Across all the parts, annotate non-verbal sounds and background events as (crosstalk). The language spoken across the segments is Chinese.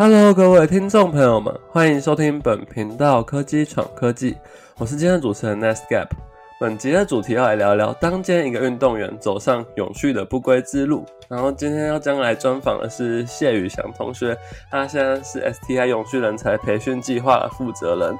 Hello，各位听众朋友们，欢迎收听本频道科技闯科技，我是今天的主持人 Nest Gap。本集的主题要来聊聊，当今一个运动员走上永续的不归之路。然后今天要将来专访的是谢宇翔同学，他现在是 STI 永续人才培训计划的负责人。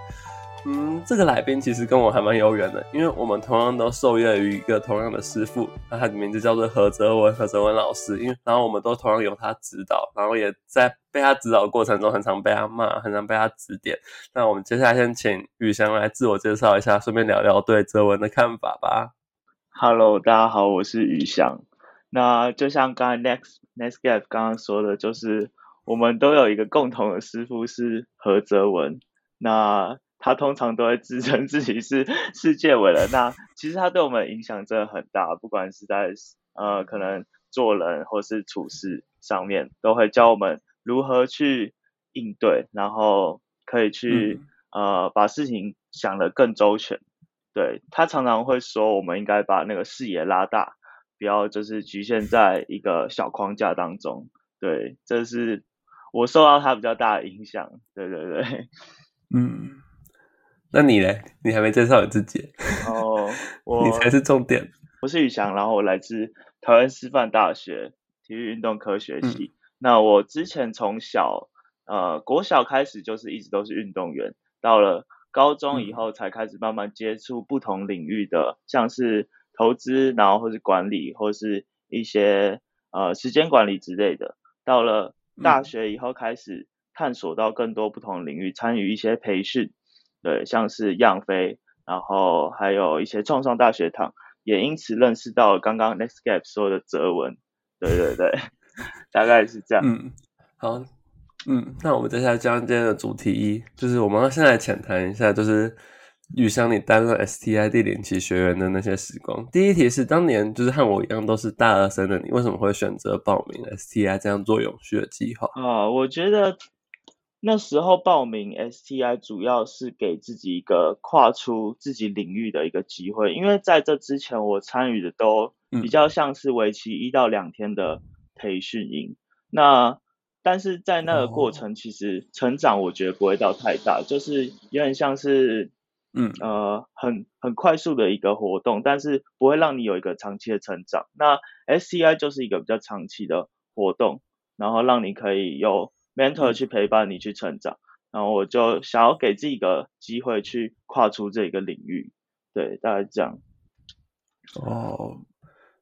嗯，这个来宾其实跟我还蛮有缘的，因为我们同样都受业于一个同样的师傅，那他的名字叫做何泽文，何泽文老师。因为然后我们都同样由他指导，然后也在被他指导的过程中，很常被他骂，很常被他指点。那我们接下来先请宇翔来自我介绍一下，顺便聊聊对泽文的看法吧。Hello，大家好，我是宇翔。那就像刚才 Next Next Gap 刚刚说的，就是我们都有一个共同的师傅是何泽文。那他通常都会自称自己是世界伟人，那其实他对我们影响真的很大，不管是在呃可能做人或是处事上面，都会教我们如何去应对，然后可以去呃把事情想得更周全。对他常常会说，我们应该把那个视野拉大，不要就是局限在一个小框架当中。对，这是我受到他比较大的影响。对对对，(laughs) 嗯。那你嘞？你还没介绍你自己哦，(laughs) 你才是重点。我是宇翔，然后我来自台湾师范大学体育运动科学系。那我之前从小呃国小开始就是一直都是运动员，到了高中以后才开始慢慢接触不同领域的，像是投资，然后或是管理，或是一些呃时间管理之类的。到了大学以后开始探索到更多不同领域，参与一些培训。对，像是样飞，然后还有一些创创大学堂，也因此认识到刚刚 Next Gap 说的哲文。对对对，(laughs) 大概是这样。嗯，好，嗯，那我们接下来讲今天的主题一，就是我们要先来浅谈一下，就是遇上你担任 STI 第零期学员的那些时光。第一题是，当年就是和我一样都是大二生的你，为什么会选择报名 STI 这样做永续的计划？啊，我觉得。那时候报名 STI 主要是给自己一个跨出自己领域的一个机会，因为在这之前我参与的都比较像是为期一到两天的培训营，那但是在那个过程其实成长我觉得不会到太大，就是有点像是嗯呃很很快速的一个活动，但是不会让你有一个长期的成长。那 STI 就是一个比较长期的活动，然后让你可以有。Mentor 去陪伴你去成长，然后我就想要给自己一个机会去跨出这个领域，对，大概这样。哦，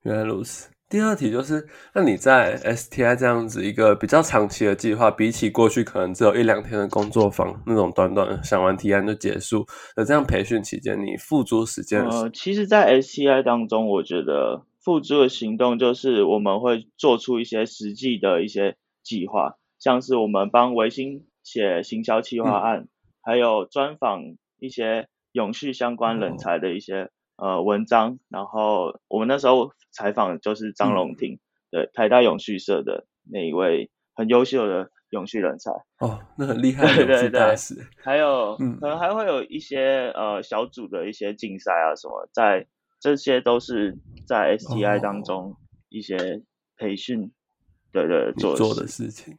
原来如此。第二题就是，那你在 STI 这样子一个比较长期的计划，比起过去可能只有一两天的工作坊那种短短想完提案就结束的这样培训期间，你付诸时间？呃，其实，在 STI 当中，我觉得付诸的行动就是我们会做出一些实际的一些计划。像是我们帮维新写行销企划案，还有专访一些永续相关人才的一些呃文章，然后我们那时候采访就是张龙庭，对台大永续社的那一位很优秀的永续人才。哦，那很厉害，对对对，还有可能还会有一些呃小组的一些竞赛啊什么，在这些都是在 STI 当中一些培训，对对做做的事情。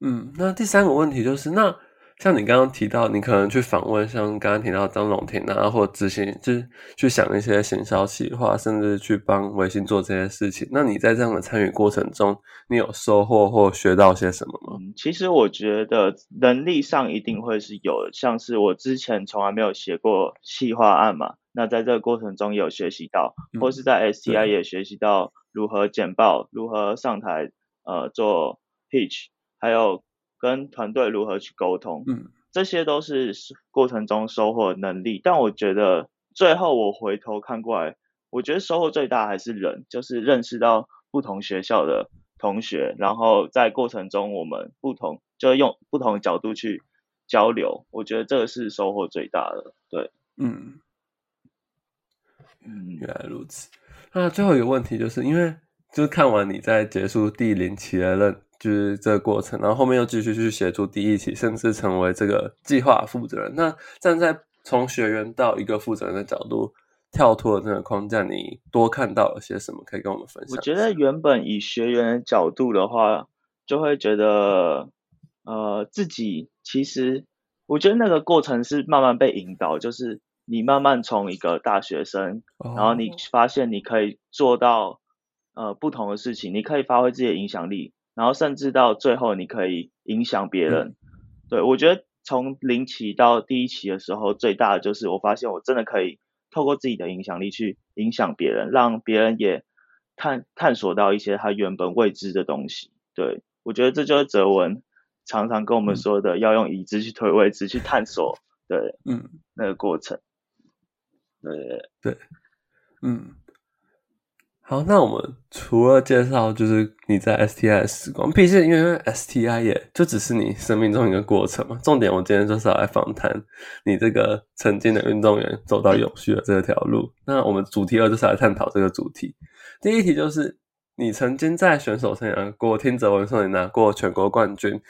嗯，那第三个问题就是，那像你刚刚提到，你可能去访问像刚刚提到张龙庭啊，或执行，就是去想一些行销企划，甚至去帮微信做这些事情。那你在这样的参与过程中，你有收获或学到些什么吗？其实我觉得能力上一定会是有，像是我之前从来没有写过企划案嘛，那在这个过程中有学习到，或是在 STI 也学习到如何简报，如何上台呃做 pitch。还有跟团队如何去沟通，嗯，这些都是过程中收获能力。但我觉得最后我回头看过来，我觉得收获最大还是人，就是认识到不同学校的同学，然后在过程中我们不同就用不同的角度去交流，我觉得这个是收获最大的。对，嗯，嗯，原来如此。那最后一个问题就是，因为就是看完你在结束第零期的任。就是这个过程，然后后面又继续去协助第一期，甚至成为这个计划负责人。那站在从学员到一个负责人的角度，跳脱这个框架，你多看到了些什么？可以跟我们分享？我觉得原本以学员的角度的话，就会觉得呃自己其实我觉得那个过程是慢慢被引导，就是你慢慢从一个大学生，然后你发现你可以做到呃不同的事情，你可以发挥自己的影响力，然后甚至到最后你可以影响别人。对我觉得从零期到第一期的时候，最大的就是我发现我真的可以透过自己的影响力去影响别人，让别人也探探索到一些他原本未知的东西。对我觉得这就是哲文常常跟我们说的，要用已知去推未知，去探索。对，嗯，那个过程。对对，嗯。好，那我们除了介绍就是你在 STI 的时光，毕竟因为 STI 也就只是你生命中一个过程嘛。重点我今天就是要来访谈你这个曾经的运动员走到永续的这条路。那我们主题二就是来探讨这个主题。第一题就是你曾经在选手生涯过，听泽文说你拿过全国冠军，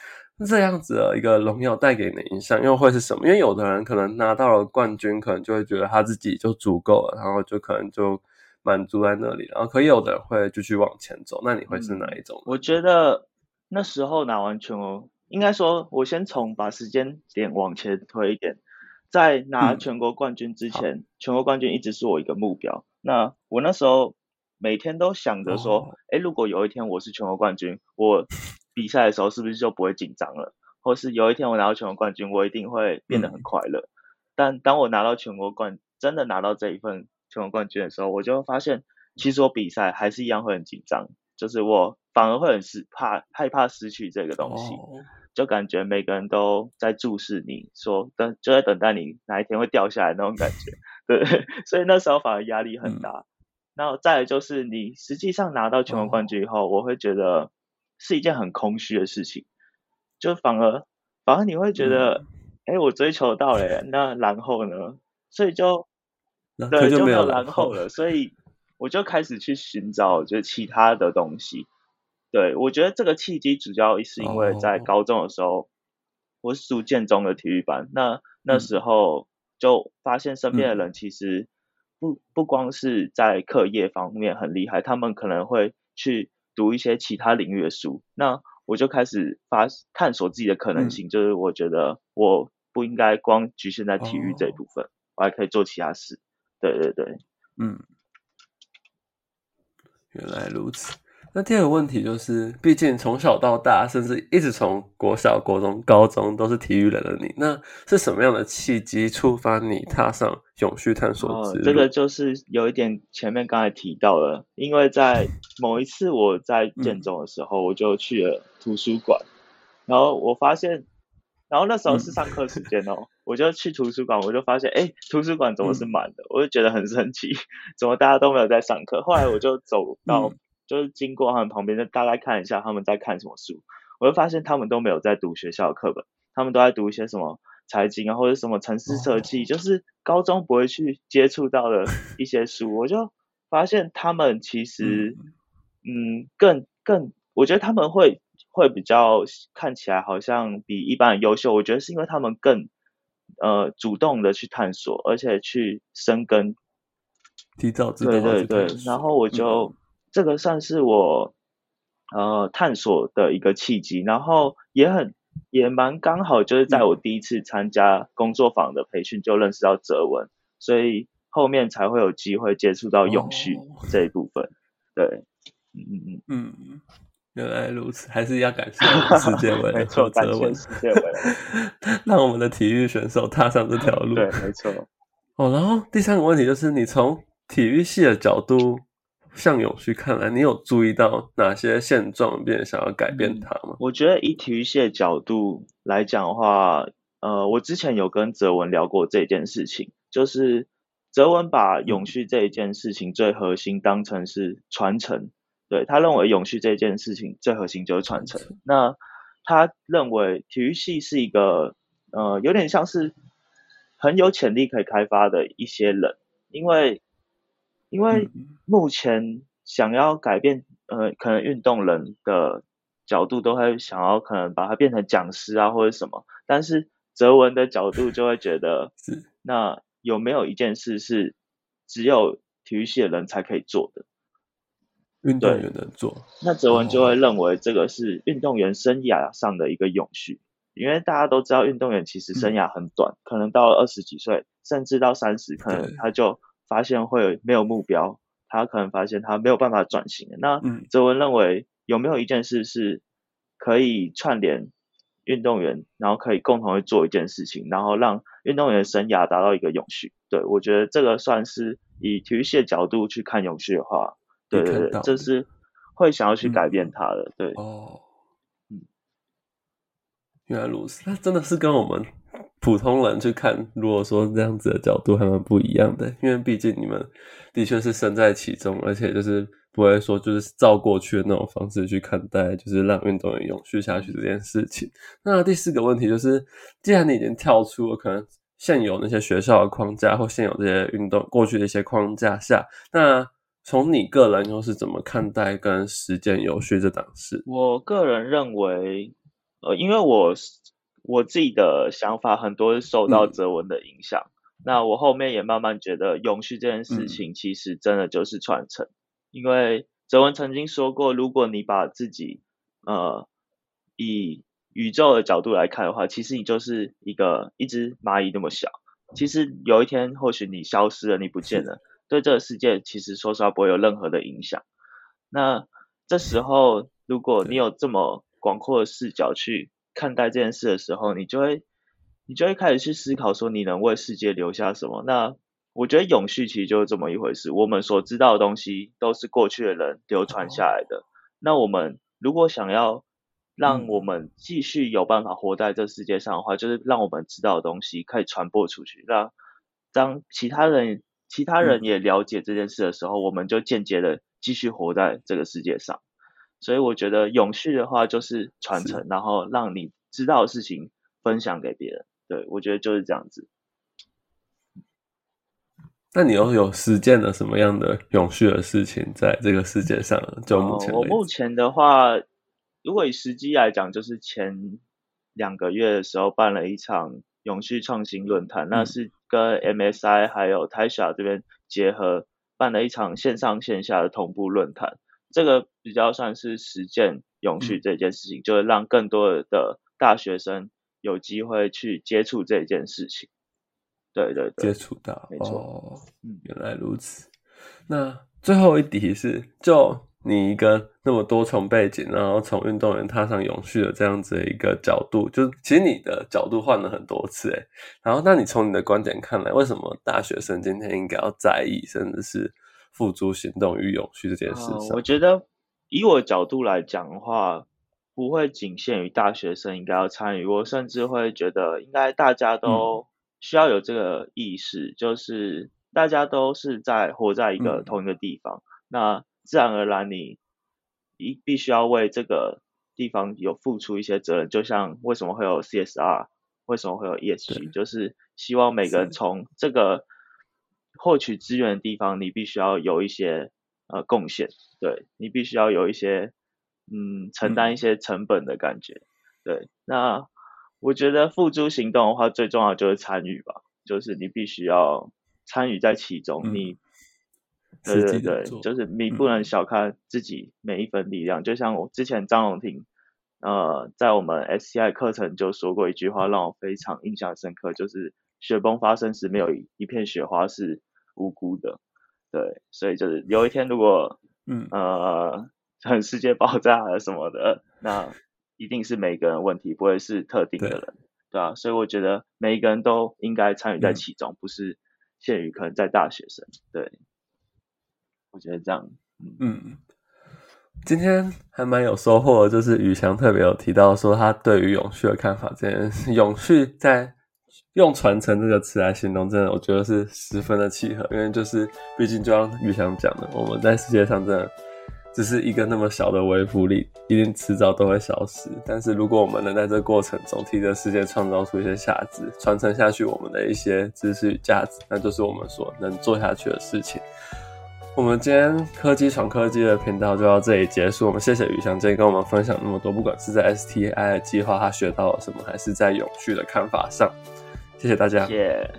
这样子的一个荣耀带给你的影响又会是什么？因为有的人可能拿到了冠军，可能就会觉得他自己就足够了，然后就可能就。满足在那里，然后可以有的人会继续往前走，那你会是哪一种？我觉得那时候拿完全国，应该说，我先从把时间点往前推一点，在拿全国冠军之前，全国冠军一直是我一个目标。那我那时候每天都想着说，哎，如果有一天我是全国冠军，我比赛的时候是不是就不会紧张了？或是有一天我拿到全国冠军，我一定会变得很快乐。但当我拿到全国冠，真的拿到这一份。全国冠军的时候，我就发现，其实我比赛还是一样会很紧张，就是我反而会很失怕害怕失去这个东西，就感觉每个人都在注视你，说等就在等待你哪一天会掉下来那种感觉，对，(laughs) 所以那时候反而压力很大。那再就是你实际上拿到全国冠军以后，我会觉得是一件很空虚的事情，就反而反而你会觉得，哎，我追求到了，那然后呢？所以就。对，就没有然后了，所以我就开始去寻找，就是其他的东西。对我觉得这个契机主要是因为在高中的时候，我是读建中的体育班，那那时候就发现身边的人其实不不光是在课业方面很厉害，他们可能会去读一些其他领域的书。那我就开始发探索自己的可能性，就是我觉得我不应该光局限在体育这一部分，我还可以做其他事。对对对，嗯，原来如此。那第二个问题就是，毕竟从小到大，甚至一直从国小、国中、高中都是体育人的你，那是什么样的契机触发你踏上永续探索之路？这个就是有一点前面刚才提到了，因为在 (laughs) 某一次我在建中的时候，我就去了图书馆，然后我发现。然后那时候是上课时间哦，我就去图书馆，我就发现，哎，图书馆怎么是满的？我就觉得很神奇，(laughs) 怎么大家都没有在上课？后来我就走到，就是经过他们旁边，就大概看一下他们在看什么书，我就发现他们都没有在读学校的课本，他们都在读一些什么财经啊，或者什么城市设计，就是高中不会去接触到的一些书。我就发现他们其 (laughs) 实，嗯，更更，我觉得他们会。会比较看起来好像比一般人优秀，我觉得是因为他们更呃主动的去探索，而且去生根，提早知道。对对对，然后我就这个算是我呃探索的一个契机，然后也很也蛮刚好，就是在我第一次参加工作坊的培训就认识到哲文，所以后面才会有机会接触到永续这一部分。对，嗯嗯嗯嗯。原来如此，还是要感谢世界 (laughs) 文，没错，感谢世界杯，(laughs) 让我们的体育选手踏上这条路。对，没错。哦，然后第三个问题就是，你从体育系的角度向永续看来，你有注意到哪些现状，并想要改变它吗？我觉得以体育系的角度来讲的话，呃，我之前有跟泽文聊过这件事情，就是泽文把永续这一件事情最核心当成是传承。对他认为永续这件事情最核心就是传承。那他认为体育系是一个呃有点像是很有潜力可以开发的一些人，因为因为目前想要改变呃可能运动人的角度都会想要可能把它变成讲师啊或者什么，但是哲文的角度就会觉得 (laughs) 那有没有一件事是只有体育系的人才可以做的？运动员能做。那泽文就会认为这个是运动员生涯上的一个永续，因为大家都知道运动员其实生涯很短，可能到了二十几岁，甚至到三十，可能他就发现会没有目标，他可能发现他没有办法转型。那泽文认为有没有一件事是可以串联？运动员，然后可以共同去做一件事情，然后让运动员生涯达到一个永续。对我觉得这个算是以体育系的角度去看永续的话，对对对，就是会想要去改变它的。对哦，嗯，原来如此，那真的是跟我们普通人去看，如果说这样子的角度还蛮不一样的，因为毕竟你们的确是身在其中，而且就是。不会说就是照过去的那种方式去看待，就是让运动员永续下去这件事情。那第四个问题就是，既然你已经跳出了可能现有那些学校的框架或现有这些运动过去的一些框架下，那从你个人又是怎么看待跟实践永续这档事？我个人认为，呃，因为我我自己的想法很多是受到哲文的影响，那我后面也慢慢觉得永续这件事情其实真的就是传承。因为哲文曾经说过，如果你把自己呃以宇宙的角度来看的话，其实你就是一个一只蚂蚁那么小。其实有一天或许你消失了，你不见了，对这个世界其实说实话不会有任何的影响。那这时候如果你有这么广阔的视角去看待这件事的时候，你就会你就会开始去思考说你能为世界留下什么。那我觉得永续其实就是这么一回事。我们所知道的东西都是过去的人流传下来的。那我们如果想要让我们继续有办法活在这世界上的话，就是让我们知道的东西可以传播出去，让当其他人其他人也了解这件事的时候，我们就间接的继续活在这个世界上。所以我觉得永续的话就是传承，然后让你知道的事情分享给别人。对我觉得就是这样子。那你又有实践了什么样的永续的事情在这个世界上？就目前，我目前的话，如果以时机来讲，就是前两个月的时候办了一场永续创新论坛，那是跟 MSI 还有 Tasha 这边结合办了一场线上线下的同步论坛。这个比较算是实践永续这件事情，就是让更多的大学生有机会去接触这件事情。对对接触到，没错，嗯，原来如此。那最后一题是，就你一个那么多重背景，然后从运动员踏上永续的这样子的一个角度，就是其实你的角度换了很多次，哎，然后那你从你的观点看来，为什么大学生今天应该要在意，甚至是付诸行动与永续这件事上？我觉得以我角度来讲的话，不会仅限于大学生应该要参与，我甚至会觉得应该大家都。需要有这个意识，就是大家都是在活在一个同一个地方，那自然而然你一必须要为这个地方有付出一些责任。就像为什么会有 CSR，为什么会有 ESG，就是希望每个人从这个获取资源的地方，你必须要有一些呃贡献，对你必须要有一些嗯承担一些成本的感觉，对那。我觉得付诸行动的话，最重要就是参与吧，就是你必须要参与在其中。你，对对对，就是你不能小看自己每一分力量。就像我之前张永婷，呃，在我们 SCI 课程就说过一句话，让我非常印象深刻，就是雪崩发生时，没有一片雪花是无辜的。对，所以就是有一天如果，嗯呃，很世界爆炸了什么的，那。一定是每个人问题，不会是特定的人，对啊？所以我觉得每一个人都应该参与在其中，不是限于可能在大学生。对，我觉得这样，嗯，今天还蛮有收获的，就是宇翔特别有提到说他对于永续的看法，这件事，永续在用传承这个词来形容，真的我觉得是十分的契合，因为就是毕竟就像宇翔讲的，我们在世界上真的。只是一个那么小的微浮力，一定迟早都会消失。但是如果我们能在这过程中替这世界创造出一些价值，传承下去我们的一些知识与价值，那就是我们所能做下去的事情。我们今天科技闯科技的频道就到这里结束。我们谢谢宇翔今天跟我们分享那么多，不管是在 STI 的计划他学到了什么，还是在有趣的看法上，谢谢大家。耶。